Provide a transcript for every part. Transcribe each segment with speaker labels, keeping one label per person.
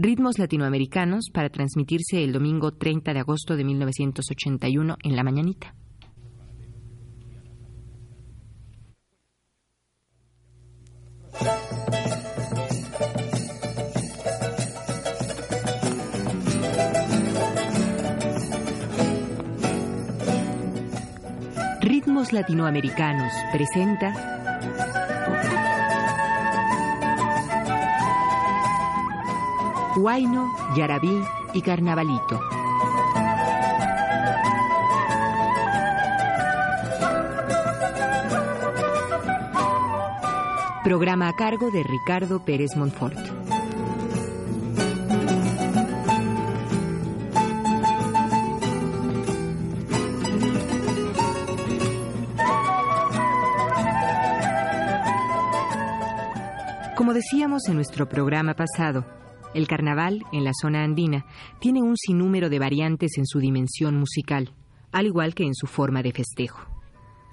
Speaker 1: Ritmos latinoamericanos para transmitirse el domingo 30 de agosto de 1981 en la mañanita. Ritmos Latinoamericanos presenta Huayno, Yarabí y Carnavalito. Programa a cargo de Ricardo Pérez Monfort. Como decíamos en nuestro programa pasado, el carnaval en la zona andina tiene un sinnúmero de variantes en su dimensión musical, al igual que en su forma de festejo.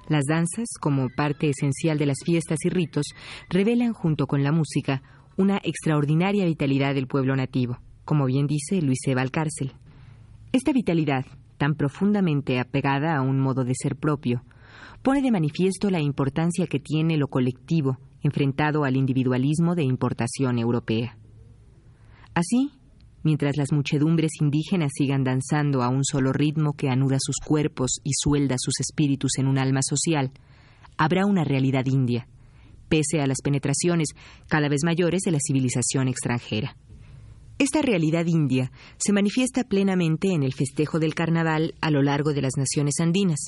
Speaker 1: Las danzas, como parte esencial de las fiestas y ritos, revelan junto con la música una extraordinaria vitalidad del pueblo nativo, como bien dice Luis Eva Alcárcel. Esta vitalidad, tan profundamente apegada a un modo de ser propio, pone de manifiesto la importancia que tiene lo colectivo enfrentado al individualismo de importación europea. Así, mientras las muchedumbres indígenas sigan danzando a un solo ritmo que anuda sus cuerpos y suelda sus espíritus en un alma social, habrá una realidad india, pese a las penetraciones cada vez mayores de la civilización extranjera. Esta realidad india se manifiesta plenamente en el festejo del carnaval a lo largo de las naciones andinas,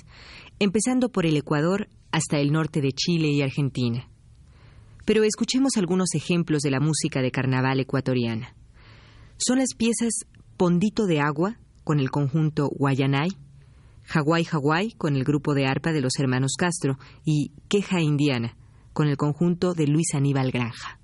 Speaker 1: empezando por el Ecuador hasta el norte de Chile y Argentina. Pero escuchemos algunos ejemplos de la música de carnaval ecuatoriana son las piezas Pondito de Agua con el conjunto Guayanay, Hawái Hawái con el grupo de arpa de los hermanos Castro y Queja Indiana con el conjunto de Luis Aníbal Granja.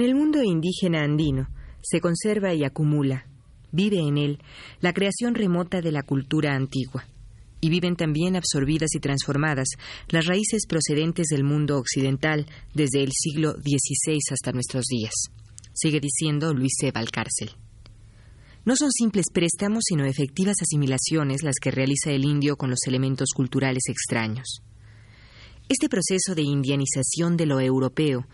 Speaker 1: En el mundo indígena andino se conserva y acumula, vive en él, la creación remota de la cultura antigua. Y viven también absorbidas y transformadas las raíces procedentes del mundo occidental desde el siglo XVI hasta nuestros días. Sigue diciendo Luis C. Valcárcel. No son simples préstamos, sino efectivas asimilaciones las que realiza el indio con los elementos culturales extraños. Este proceso de indianización de lo europeo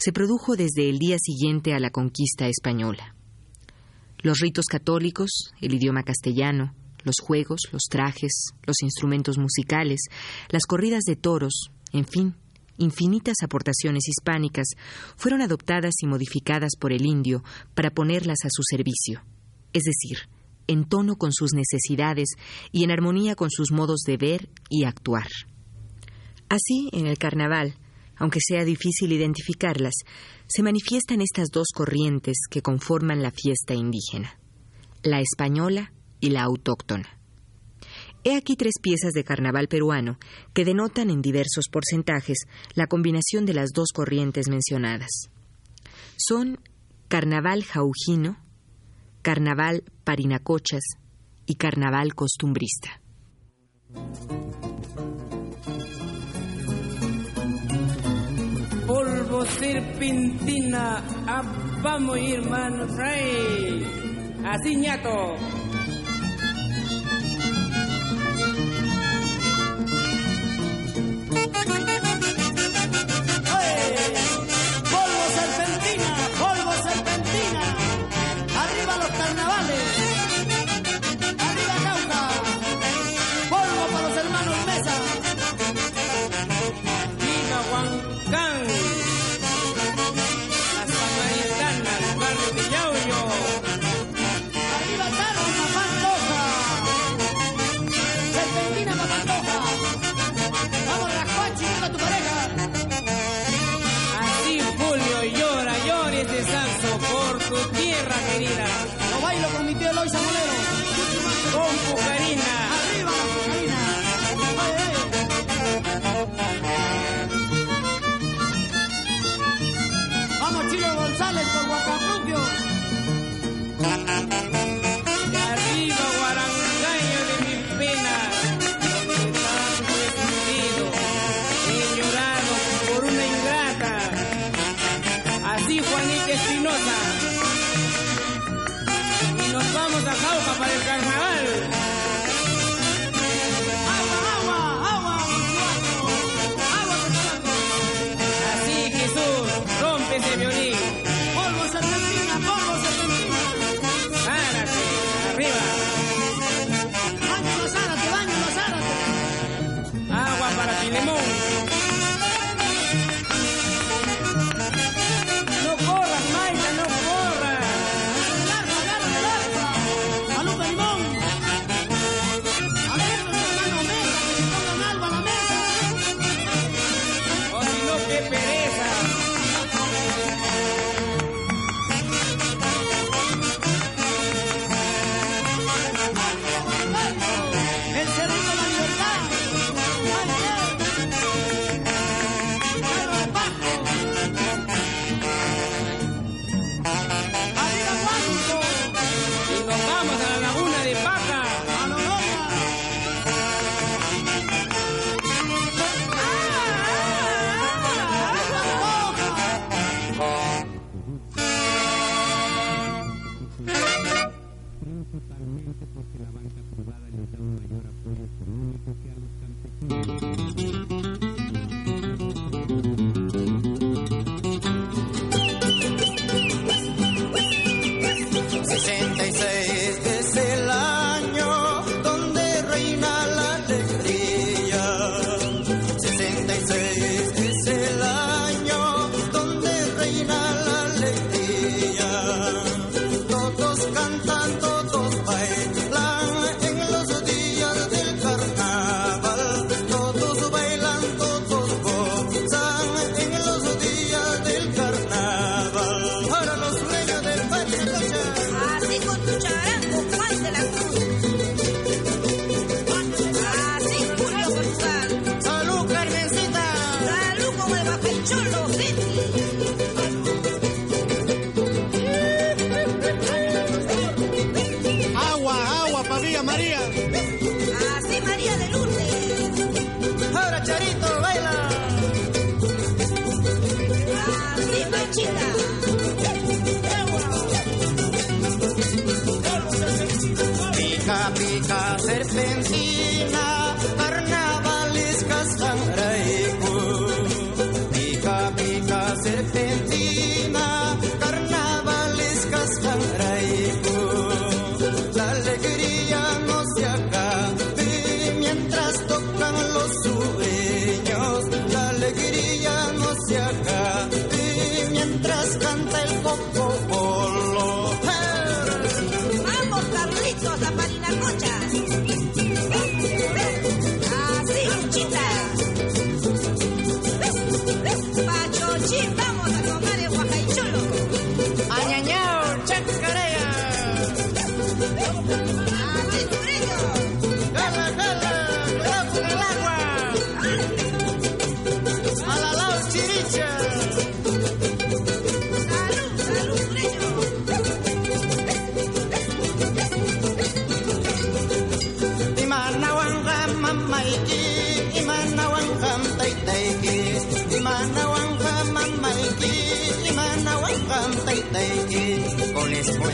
Speaker 1: se produjo desde el día siguiente a la conquista española. Los ritos católicos, el idioma castellano, los juegos, los trajes, los instrumentos musicales, las corridas de toros, en fin, infinitas aportaciones hispánicas fueron adoptadas y modificadas por el indio para ponerlas a su servicio, es decir, en tono con sus necesidades y en armonía con sus modos de ver y actuar. Así, en el carnaval, aunque sea difícil identificarlas, se manifiestan estas dos corrientes que conforman la fiesta indígena, la española y la autóctona. He aquí tres piezas de carnaval peruano que denotan en diversos porcentajes la combinación de las dos corrientes mencionadas. Son carnaval jaujino, carnaval parinacochas y carnaval costumbrista.
Speaker 2: Polvo serpentina, ah, vamos hermanos, rey. Así ñato.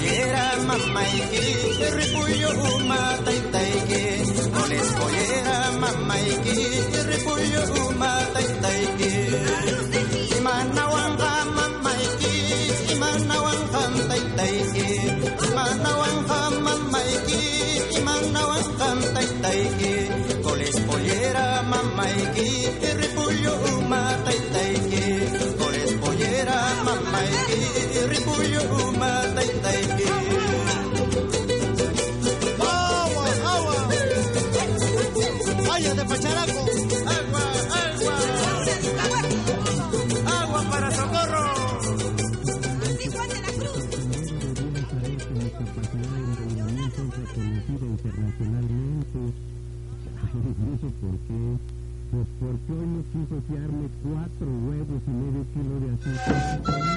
Speaker 3: Con espollera mamaiki, ripullo uma taitaiki. Con espollera mamaiki, ripullo uma taitaiki. Imanawanga mamaiki, imanawanga taitaiki. Imanawanga mamaiki, imanawanga taitaiki. Con espollera mamaiki, ripullo uma taitaiki. Con espollera mamaiki, ripullo uma
Speaker 4: Pues porque hoy no quiso fiarme cuatro huevos y medio kilo de azúcar.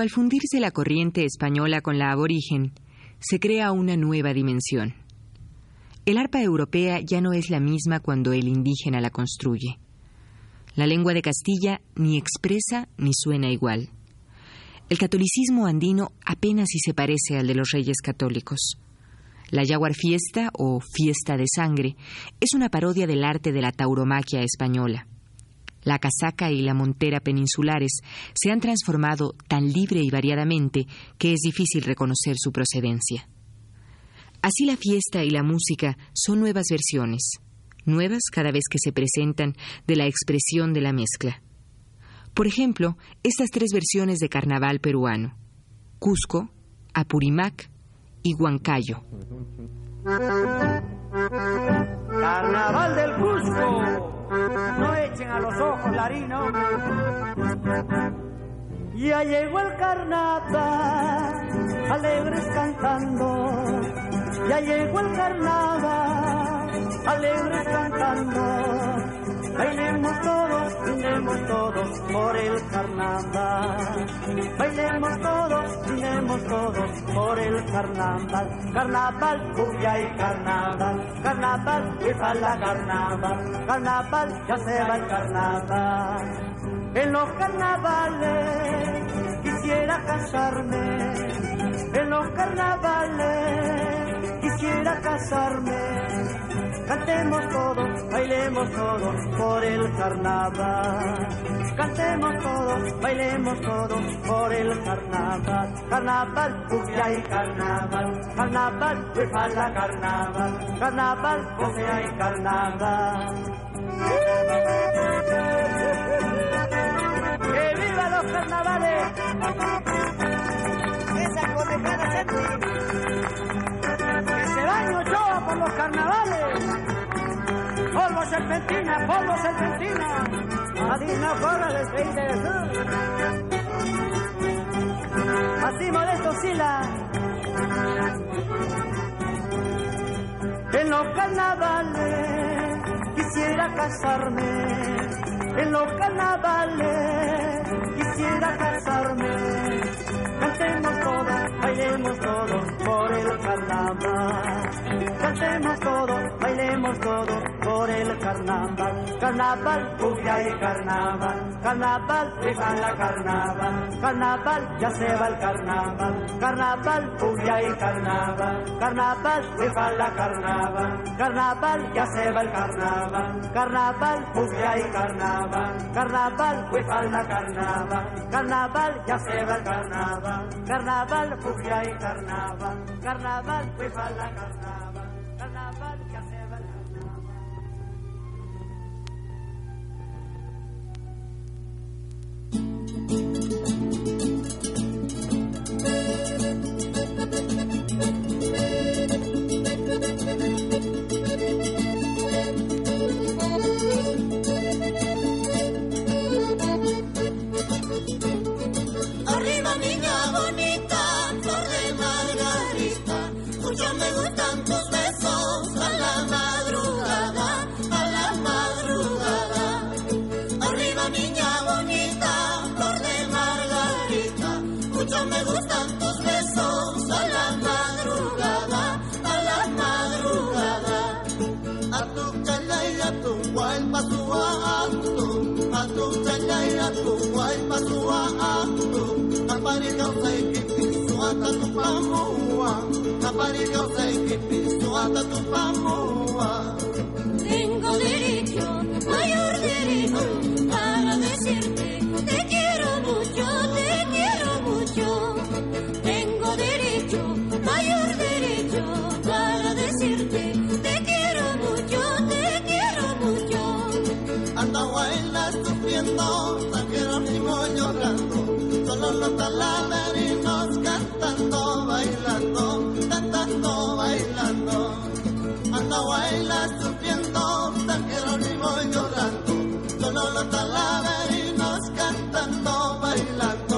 Speaker 1: Al fundirse la corriente española con la aborigen, se crea una nueva dimensión. El arpa europea ya no es la misma cuando el indígena la construye. La lengua de Castilla ni expresa ni suena igual. El catolicismo andino apenas si se parece al de los reyes católicos. La Jaguar Fiesta o Fiesta de Sangre es una parodia del arte de la tauromaquia española. La casaca y la montera peninsulares se han transformado tan libre y variadamente que es difícil reconocer su procedencia. Así la fiesta y la música son nuevas versiones, nuevas cada vez que se presentan de la expresión de la mezcla. Por ejemplo, estas tres versiones de carnaval peruano, Cusco, Apurimac y Huancayo.
Speaker 4: Carnaval del Cusco, no echen a los ojos, Larino. Ya llegó el carnaval, alegres cantando. Ya llegó el carnaval, alegres cantando. Bailemos todos, brindemos todos por el carnaval. Bailemos todos, brindemos todos por el carnaval. Carnaval, cumbia y carnaval. Carnaval, viva la carnaval. Carnaval, ya se va el carnaval. En los carnavales quisiera casarme. En los carnavales quisiera casarme. Cantemos todos, bailemos todos por el carnaval. Cantemos todos, bailemos todos por el carnaval. Carnaval, cumbia y carnaval. Carnaval, viva la carnaval. Carnaval, cumbia y carnaval. ¡Que viva los carnavales! Esa bañe Ochoa por los carnavales. Polvo serpentina, polvo serpentina. No corra el aceite de sur. Así modesto sila. En los carnavales quisiera casarme. En los carnavales quisiera casarme. Cantemos todos, bailemos todos por el carnaval. Cantemos todos, bailemos todos por el carnaval. Carnaval, cumbia y carnaval. Carnaval, viva la carnaval. Carnaval, ya se va el carnaval. Carnaval, cumbia y carnaval. Carnaval, viva la carnaval. Carnaval, ya se va el carnaval. Carnaval, cumbia y carnaval. Carnaval, viva la carnaval. Carnaval, ya se va el carnaval. Carnaval, cumbia y carnaval. Carnaval, viva la. Carnaval,
Speaker 3: Thank you. aku wai pasua aku Kapari kau sei que piso ata tu pamua Kapari kau sei que piso ata tu pamua
Speaker 5: Tengo derecho, mayor derecho Para decirte te quiero mucho, te quiero mucho.
Speaker 3: Talaverinos cantando, bailando, cantando, bailando. Anda baila sufriendo, San Jerónimo llorando, solo los talaverinos cantando, bailando,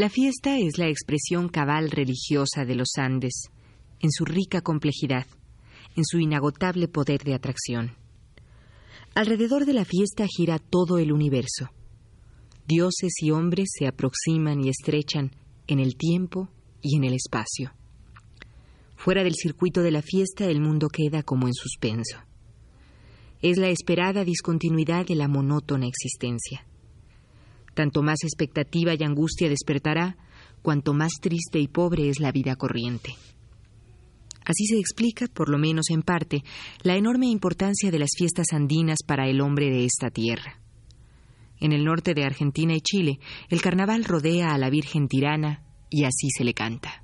Speaker 3: La
Speaker 1: fiesta es la expresión cabal religiosa de los Andes, en su rica complejidad, en su inagotable poder de atracción. Alrededor de la fiesta gira todo el universo. Dioses y hombres se aproximan y estrechan en el tiempo y en el espacio. Fuera del circuito de la fiesta el mundo queda como en suspenso. Es la esperada discontinuidad de la monótona existencia. Tanto más expectativa y angustia despertará, cuanto más triste y pobre es la vida corriente. Así se explica, por lo menos en parte, la enorme importancia de las fiestas andinas para el hombre de esta tierra. En el norte de Argentina y Chile, el carnaval rodea a la Virgen tirana y así se le canta.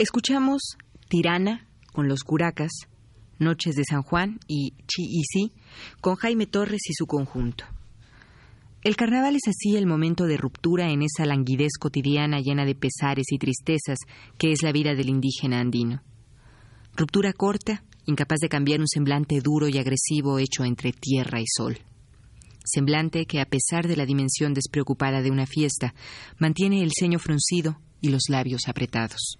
Speaker 1: Escuchamos Tirana con los Curacas, Noches de San Juan y Chi y Si con Jaime Torres y su conjunto. El carnaval es así el momento de ruptura en esa languidez cotidiana llena de pesares y tristezas que es la vida del indígena andino. Ruptura corta, incapaz de cambiar un semblante duro y agresivo hecho entre tierra y sol. Semblante que, a pesar de la dimensión despreocupada de una fiesta, mantiene el ceño fruncido y los labios apretados.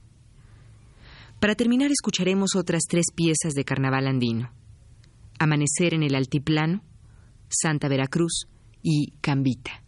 Speaker 1: Para terminar, escucharemos otras tres piezas de carnaval andino: Amanecer en el Altiplano, Santa Veracruz y Cambita.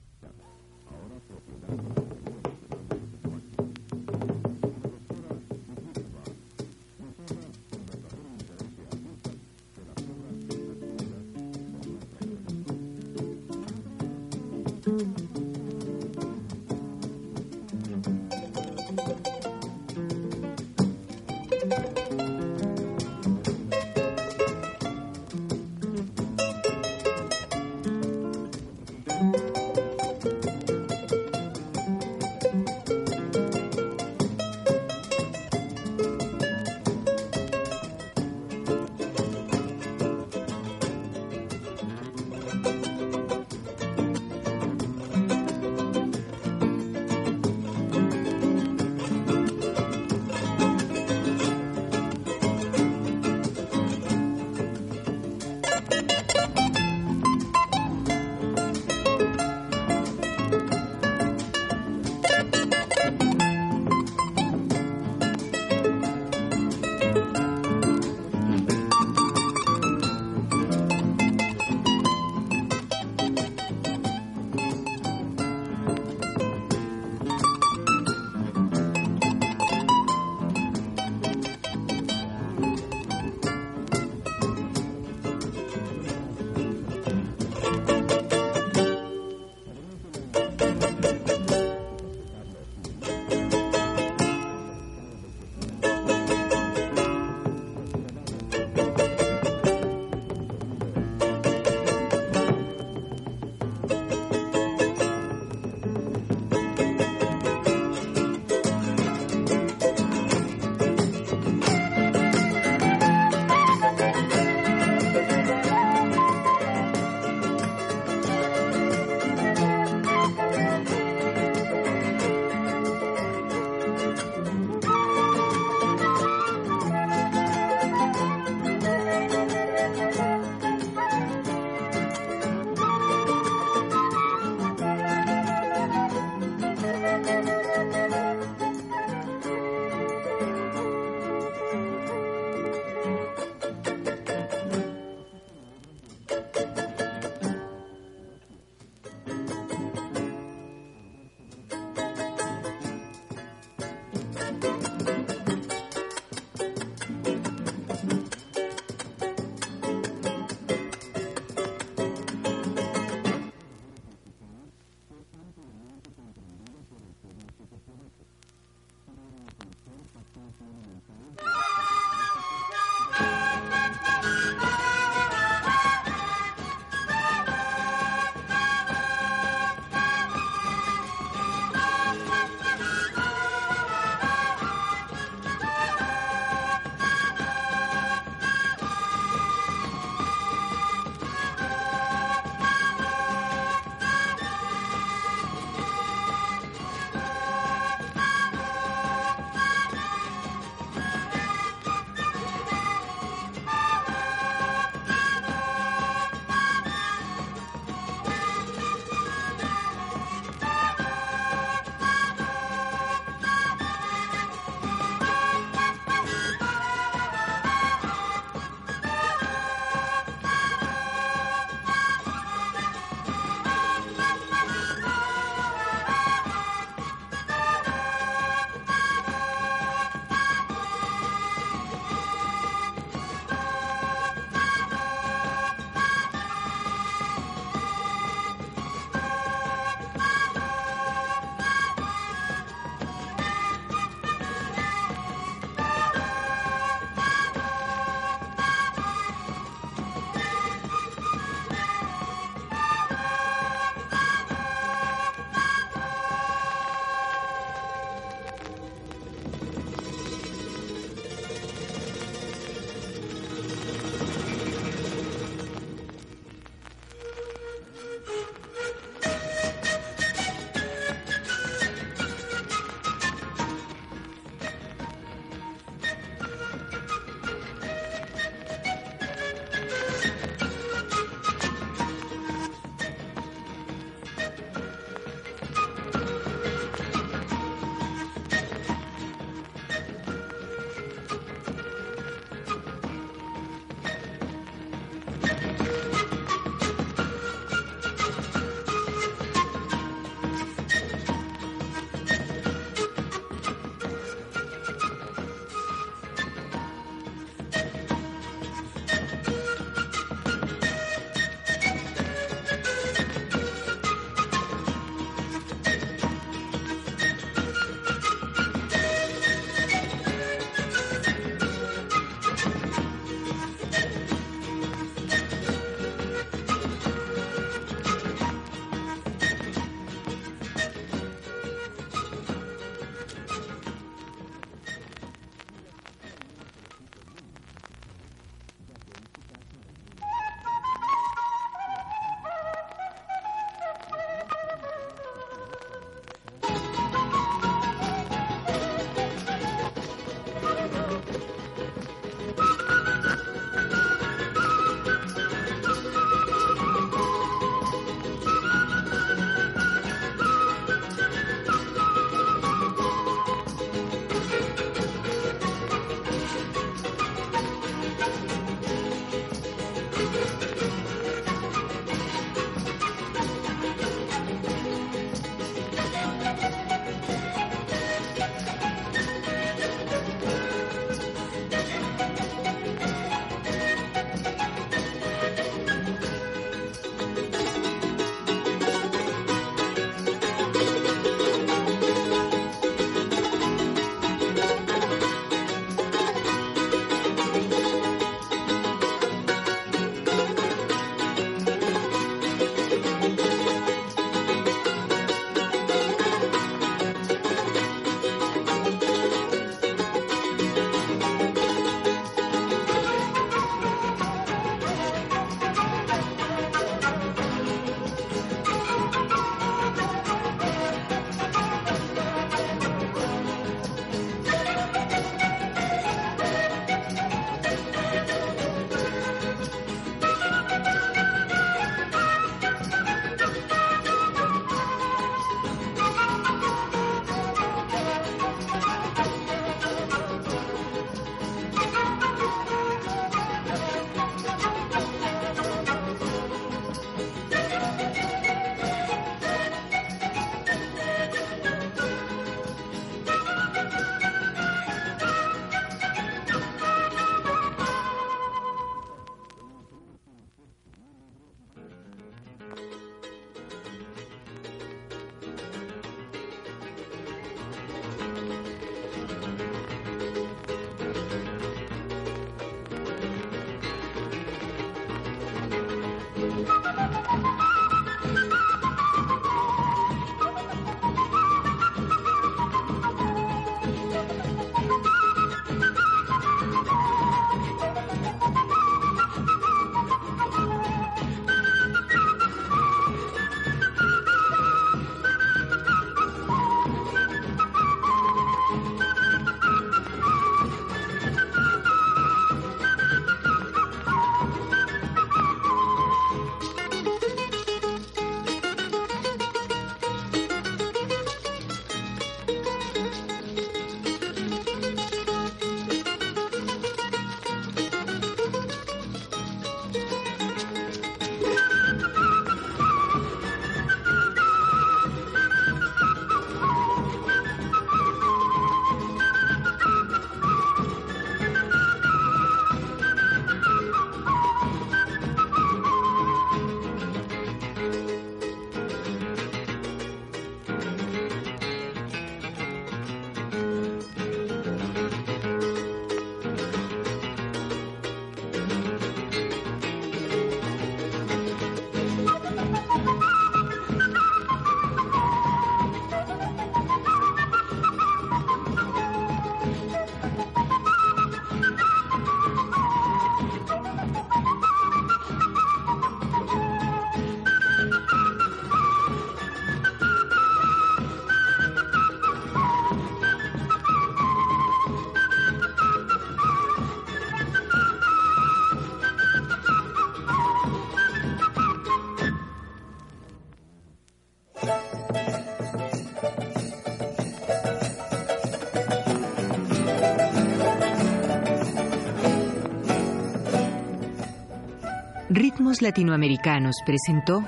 Speaker 1: Latinoamericanos presentó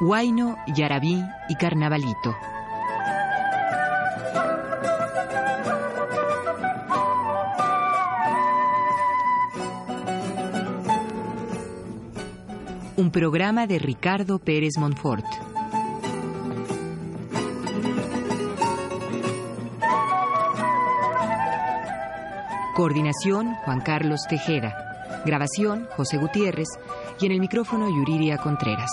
Speaker 1: Huayno, Yarabí y Carnavalito. Un programa de Ricardo Pérez Monfort. Coordinación Juan Carlos Tejeda. Grabación José Gutiérrez y en el micrófono Yuriria Contreras.